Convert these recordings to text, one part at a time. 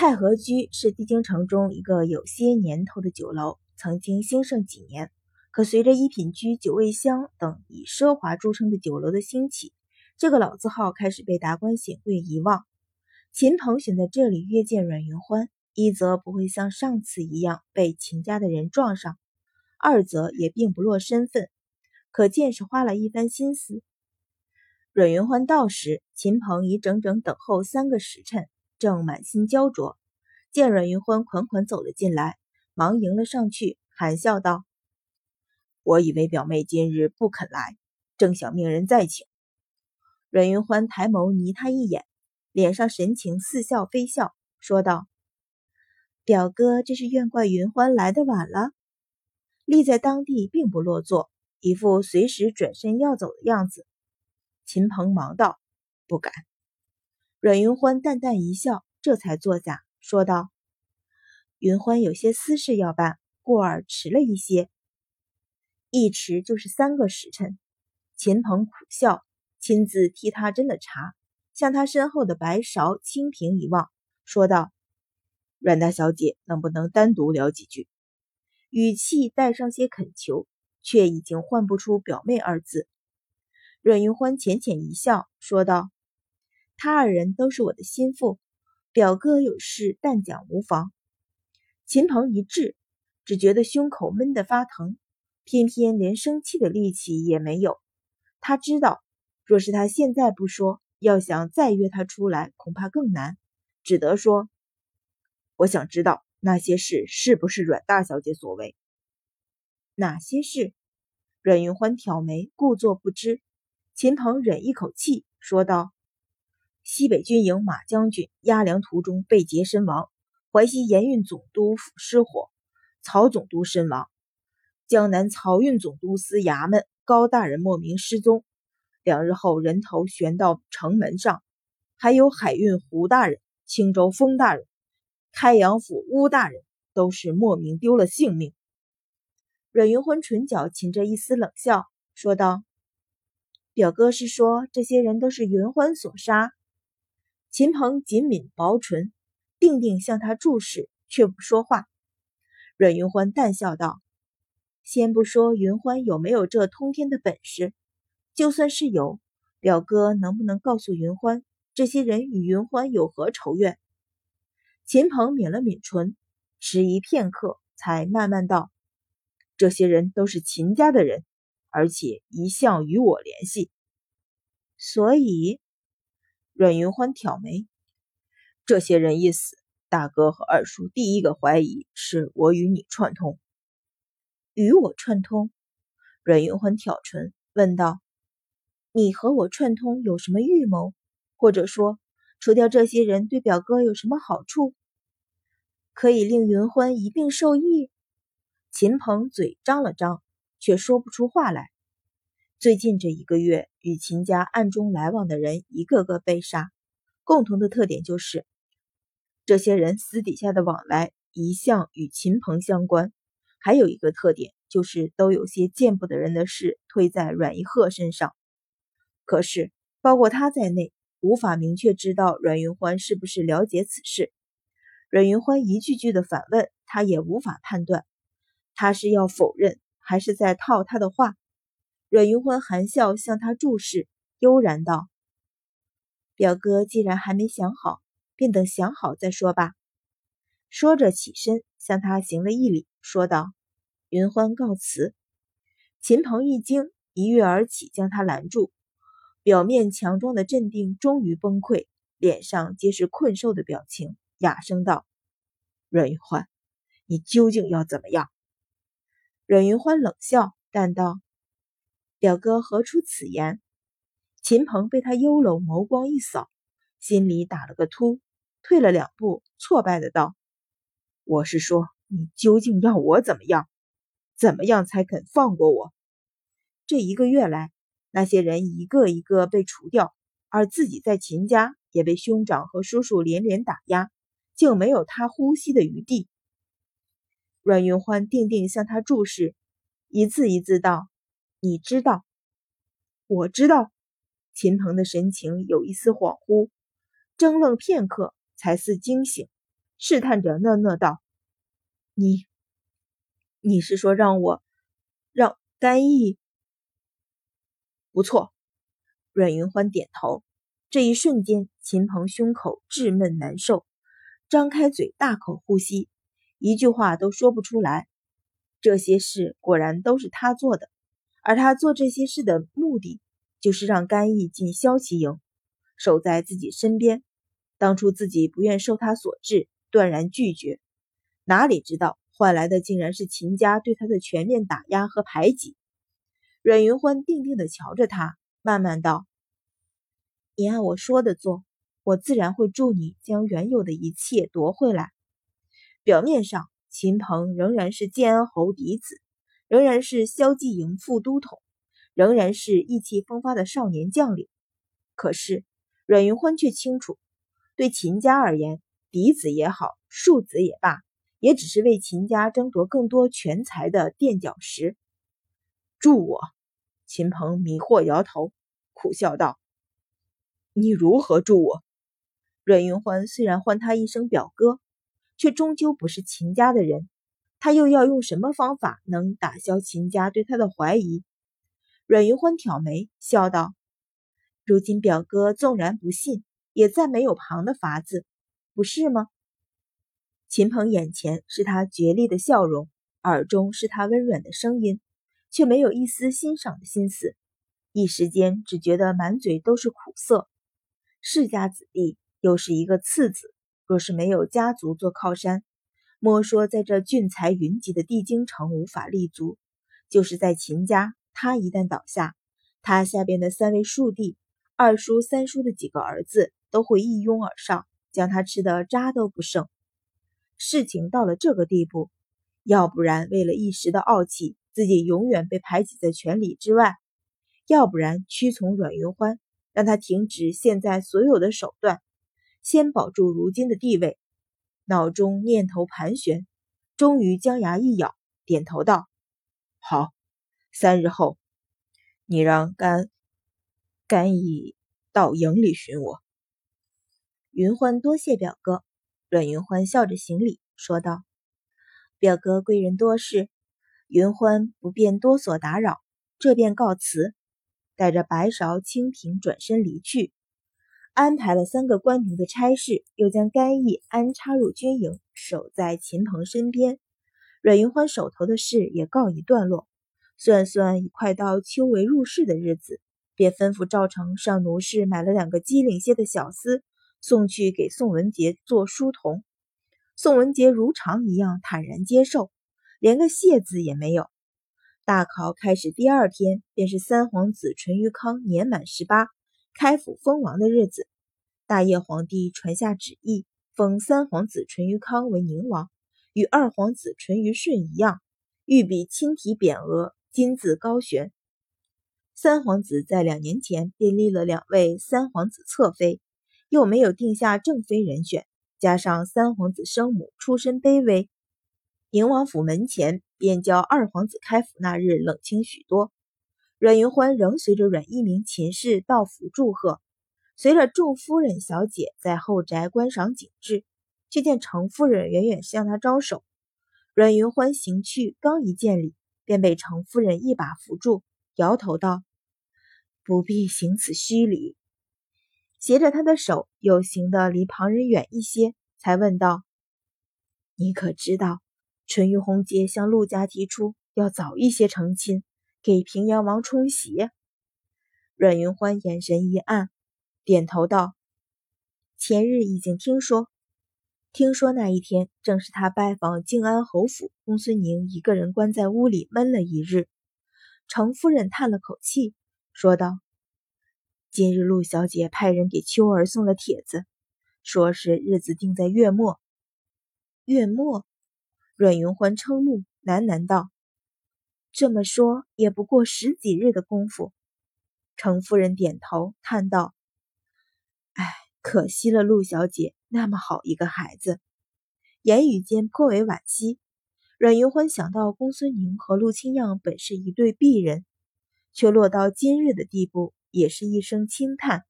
太和居是帝京城中一个有些年头的酒楼，曾经兴盛几年。可随着一品居、九味香等以奢华著称的酒楼的兴起，这个老字号开始被达官显贵遗忘。秦鹏选在这里约见阮云欢，一则不会像上次一样被秦家的人撞上，二则也并不落身份，可见是花了一番心思。阮云欢到时，秦鹏已整整等候三个时辰。正满心焦灼，见阮云欢款款走了进来，忙迎了上去，含笑道：“我以为表妹今日不肯来，正想命人再请。”阮云欢抬眸睨他一眼，脸上神情似笑非笑，说道：“表哥这是怨怪云欢来的晚了。”立在当地并不落座，一副随时转身要走的样子。秦鹏忙道：“不敢。”阮云欢淡淡一笑，这才坐下，说道：“云欢有些私事要办，故而迟了一些。一迟就是三个时辰。”秦鹏苦笑，亲自替他斟了茶，向他身后的白勺清平一望，说道：“阮大小姐，能不能单独聊几句？”语气带上些恳求，却已经唤不出“表妹”二字。阮云欢浅浅一笑，说道。他二人都是我的心腹，表哥有事但讲无妨。秦鹏一滞，只觉得胸口闷得发疼，偏偏连生气的力气也没有。他知道，若是他现在不说，要想再约他出来，恐怕更难，只得说：“我想知道那些事是不是阮大小姐所为。”哪些事？阮云欢挑眉，故作不知。秦鹏忍一口气，说道。西北军营马将军押粮途中被劫身亡，淮西盐运总督府失火，曹总督身亡，江南漕运总督司衙门高大人莫名失踪，两日后人头悬到城门上，还有海运胡大人、青州封大人、开阳府乌大人都是莫名丢了性命。阮云欢唇角噙着一丝冷笑，说道：“表哥是说这些人都是云欢所杀？”秦鹏紧抿薄唇，定定向他注视，却不说话。阮云欢淡笑道：“先不说云欢有没有这通天的本事，就算是有，表哥能不能告诉云欢，这些人与云欢有何仇怨？”秦鹏抿了抿唇，迟疑片刻，才慢慢道：“这些人都是秦家的人，而且一向与我联系，所以。”阮云欢挑眉，这些人一死，大哥和二叔第一个怀疑是我与你串通。与我串通？阮云欢挑唇问道：“你和我串通有什么预谋？或者说，除掉这些人对表哥有什么好处？可以令云欢一并受益？”秦鹏嘴张了张，却说不出话来。最近这一个月，与秦家暗中来往的人一个个被杀，共同的特点就是，这些人私底下的往来一向与秦鹏相关。还有一个特点就是，都有些见不得人的事推在阮一鹤身上。可是，包括他在内，无法明确知道阮云欢是不是了解此事。阮云欢一句句的反问，他也无法判断，他是要否认，还是在套他的话。阮云欢含笑向他注视，悠然道：“表哥既然还没想好，便等想好再说吧。”说着起身向他行了一礼，说道：“云欢告辞。”秦鹏一惊，一跃而起，将他拦住。表面强装的镇定终于崩溃，脸上皆是困兽的表情，哑声道：“阮云欢，你究竟要怎么样？”阮云欢冷笑，淡道。表哥何出此言？秦鹏被他幽冷眸光一扫，心里打了个突，退了两步，挫败的道：“我是说，你究竟要我怎么样？怎么样才肯放过我？这一个月来，那些人一个一个被除掉，而自己在秦家也被兄长和叔叔连连打压，竟没有他呼吸的余地。”阮云欢定定向他注视，一字一字道。你知道，我知道。秦鹏的神情有一丝恍惚，怔愣片刻，才似惊醒，试探着讷讷道：“你，你是说让我让甘毅？”不错，阮云欢点头。这一瞬间，秦鹏胸口滞闷难受，张开嘴大口呼吸，一句话都说不出来。这些事果然都是他做的，而他做这些事的目的，就是让甘毅进萧齐营，守在自己身边。当初自己不愿受他所制，断然拒绝，哪里知道换来的竟然是秦家对他的全面打压和排挤。阮云欢定定地瞧着他，慢慢道。你按我说的做，我自然会助你将原有的一切夺回来。表面上，秦鹏仍然是建安侯嫡子，仍然是萧继营副都统，仍然是意气风发的少年将领。可是，阮云欢却清楚，对秦家而言，嫡子也好，庶子也罢，也只是为秦家争夺更多权财的垫脚石。助我？秦鹏迷惑摇头，苦笑道。你如何助我？阮云欢虽然唤他一声表哥，却终究不是秦家的人。他又要用什么方法能打消秦家对他的怀疑？阮云欢挑眉笑道：“如今表哥纵然不信，也再没有旁的法子，不是吗？”秦鹏眼前是他绝丽的笑容，耳中是他温软的声音，却没有一丝欣赏的心思，一时间只觉得满嘴都是苦涩。世家子弟又是一个次子，若是没有家族做靠山，莫说在这俊才云集的地京城无法立足，就是在秦家，他一旦倒下，他下边的三位庶弟、二叔、三叔的几个儿子都会一拥而上，将他吃的渣都不剩。事情到了这个地步，要不然为了一时的傲气，自己永远被排挤在权力之外；要不然屈从阮云欢。让他停止现在所有的手段，先保住如今的地位。脑中念头盘旋，终于将牙一咬，点头道：“好，三日后，你让甘甘乙到营里寻我。”云欢多谢表哥。阮云欢笑着行礼，说道：“表哥贵人多事，云欢不便多所打扰，这便告辞。”带着白芍清瓶转身离去，安排了三个官奴的差事，又将甘毅安插入军营，守在秦鹏身边。阮云欢手头的事也告一段落，算算已快到秋闱入室的日子，便吩咐赵成上奴市买了两个机灵些的小厮，送去给宋文杰做书童。宋文杰如常一样坦然接受，连个谢字也没有。大考开始第二天，便是三皇子淳于康年满十八，开府封王的日子。大业皇帝传下旨意，封三皇子淳于康为宁王，与二皇子淳于顺一样，御笔亲题匾额，金字高悬。三皇子在两年前便立了两位三皇子侧妃，又没有定下正妃人选，加上三皇子生母出身卑微。宁王府门前，便叫二皇子开府那日冷清许多。阮云欢仍随着阮一鸣秦氏到府祝贺，随着众夫人小姐在后宅观赏景致，却见程夫人远远向他招手。阮云欢行去，刚一见礼，便被程夫人一把扶住，摇头道：“不必行此虚礼。”携着他的手，又行的离旁人远一些，才问道：“你可知道？”淳于洪杰向陆家提出要早一些成亲，给平阳王冲喜。阮云欢眼神一暗，点头道：“前日已经听说，听说那一天正是他拜访靖安侯府，公孙宁一个人关在屋里闷了一日。”程夫人叹了口气，说道：“今日陆小姐派人给秋儿送了帖子，说是日子定在月末。月末。”阮云欢瞠目，喃喃道：“这么说，也不过十几日的功夫。”程夫人点头，叹道：“哎，可惜了陆小姐那么好一个孩子。”言语间颇为惋惜。阮云欢想到公孙宁和陆清样本是一对璧人，却落到今日的地步，也是一声轻叹。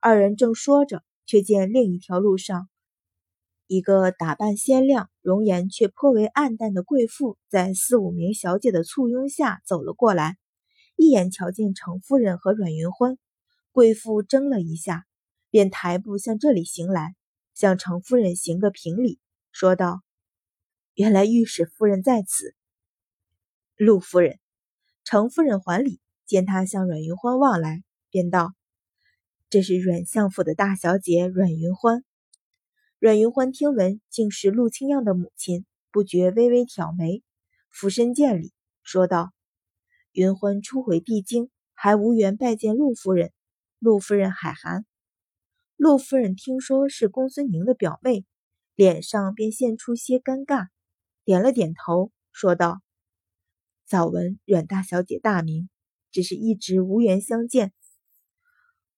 二人正说着，却见另一条路上。一个打扮鲜亮、容颜却颇为暗淡的贵妇，在四五名小姐的簇拥下走了过来。一眼瞧见程夫人和阮云欢，贵妇怔了一下，便抬步向这里行来，向程夫人行个平礼，说道：“原来御史夫人在此。”陆夫人，程夫人还礼，见她向阮云欢望来，便道：“这是阮相府的大小姐阮云欢。”阮云欢听闻竟是陆清漾的母亲，不觉微微挑眉，俯身见礼，说道：“云欢初回帝京，还无缘拜见陆夫人。陆夫人海涵。”陆夫人听说是公孙宁的表妹，脸上便现出些尴尬，点了点头，说道：“早闻阮大小姐大名，只是一直无缘相见。”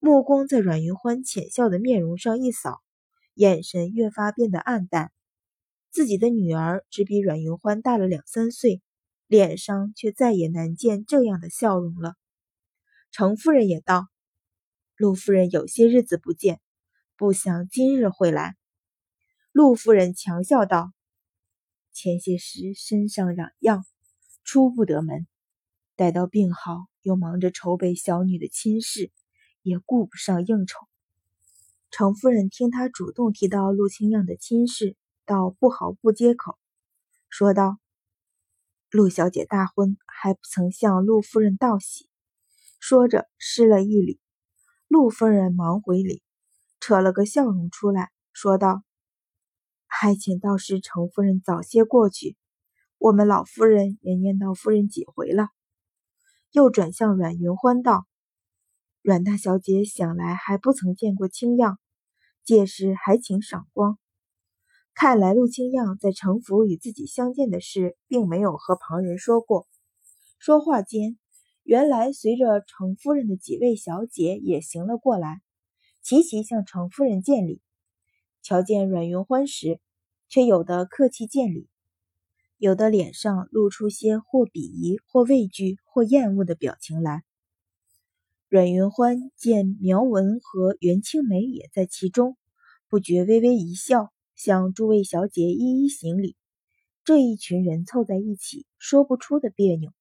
目光在阮云欢浅笑的面容上一扫。眼神越发变得暗淡，自己的女儿只比阮云欢大了两三岁，脸上却再也难见这样的笑容了。程夫人也道：“陆夫人有些日子不见，不想今日会来。”陆夫人强笑道：“前些时身上嚷恙，出不得门，待到病好，又忙着筹备小女的亲事，也顾不上应酬。”程夫人听他主动提到陆清漾的亲事，倒不好不接口，说道：“陆小姐大婚还不曾向陆夫人道喜。”说着施了一礼，陆夫人忙回礼，扯了个笑容出来，说道：“还请倒是程夫人早些过去，我们老夫人也念叨夫人几回了。”又转向阮云欢道。阮大小姐想来还不曾见过清漾，届时还请赏光。看来陆清漾在城府与自己相见的事，并没有和旁人说过。说话间，原来随着程夫人的几位小姐也行了过来，齐齐向程夫人见礼。瞧见阮云欢时，却有的客气见礼，有的脸上露出些或鄙夷、或畏惧、或厌恶的表情来。阮云欢见苗文和袁青梅也在其中，不觉微微一笑，向诸位小姐一一行礼。这一群人凑在一起，说不出的别扭。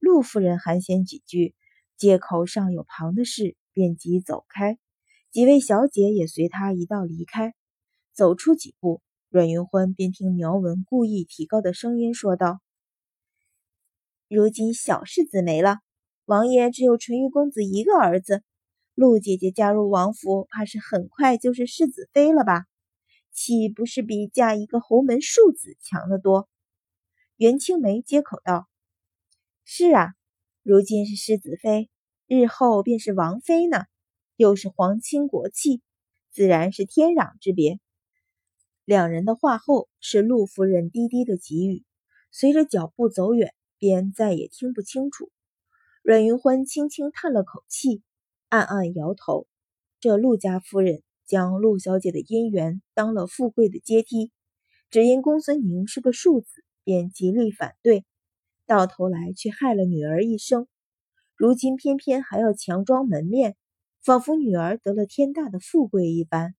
陆夫人寒暄几句，借口上有旁的事，便即走开。几位小姐也随他一道离开。走出几步，阮云欢便听苗文故意提高的声音说道：“如今小世子没了。”王爷只有淳于公子一个儿子，陆姐姐嫁入王府，怕是很快就是世子妃了吧？岂不是比嫁一个侯门庶子强得多？袁青梅接口道：“是啊，如今是世子妃，日后便是王妃呢，又是皇亲国戚，自然是天壤之别。”两人的话后，是陆夫人低低的给予，随着脚步走远，便再也听不清楚。阮云欢轻轻叹了口气，暗暗摇头。这陆家夫人将陆小姐的姻缘当了富贵的阶梯，只因公孙宁是个庶子，便极力反对，到头来却害了女儿一生。如今偏偏还要强装门面，仿佛女儿得了天大的富贵一般。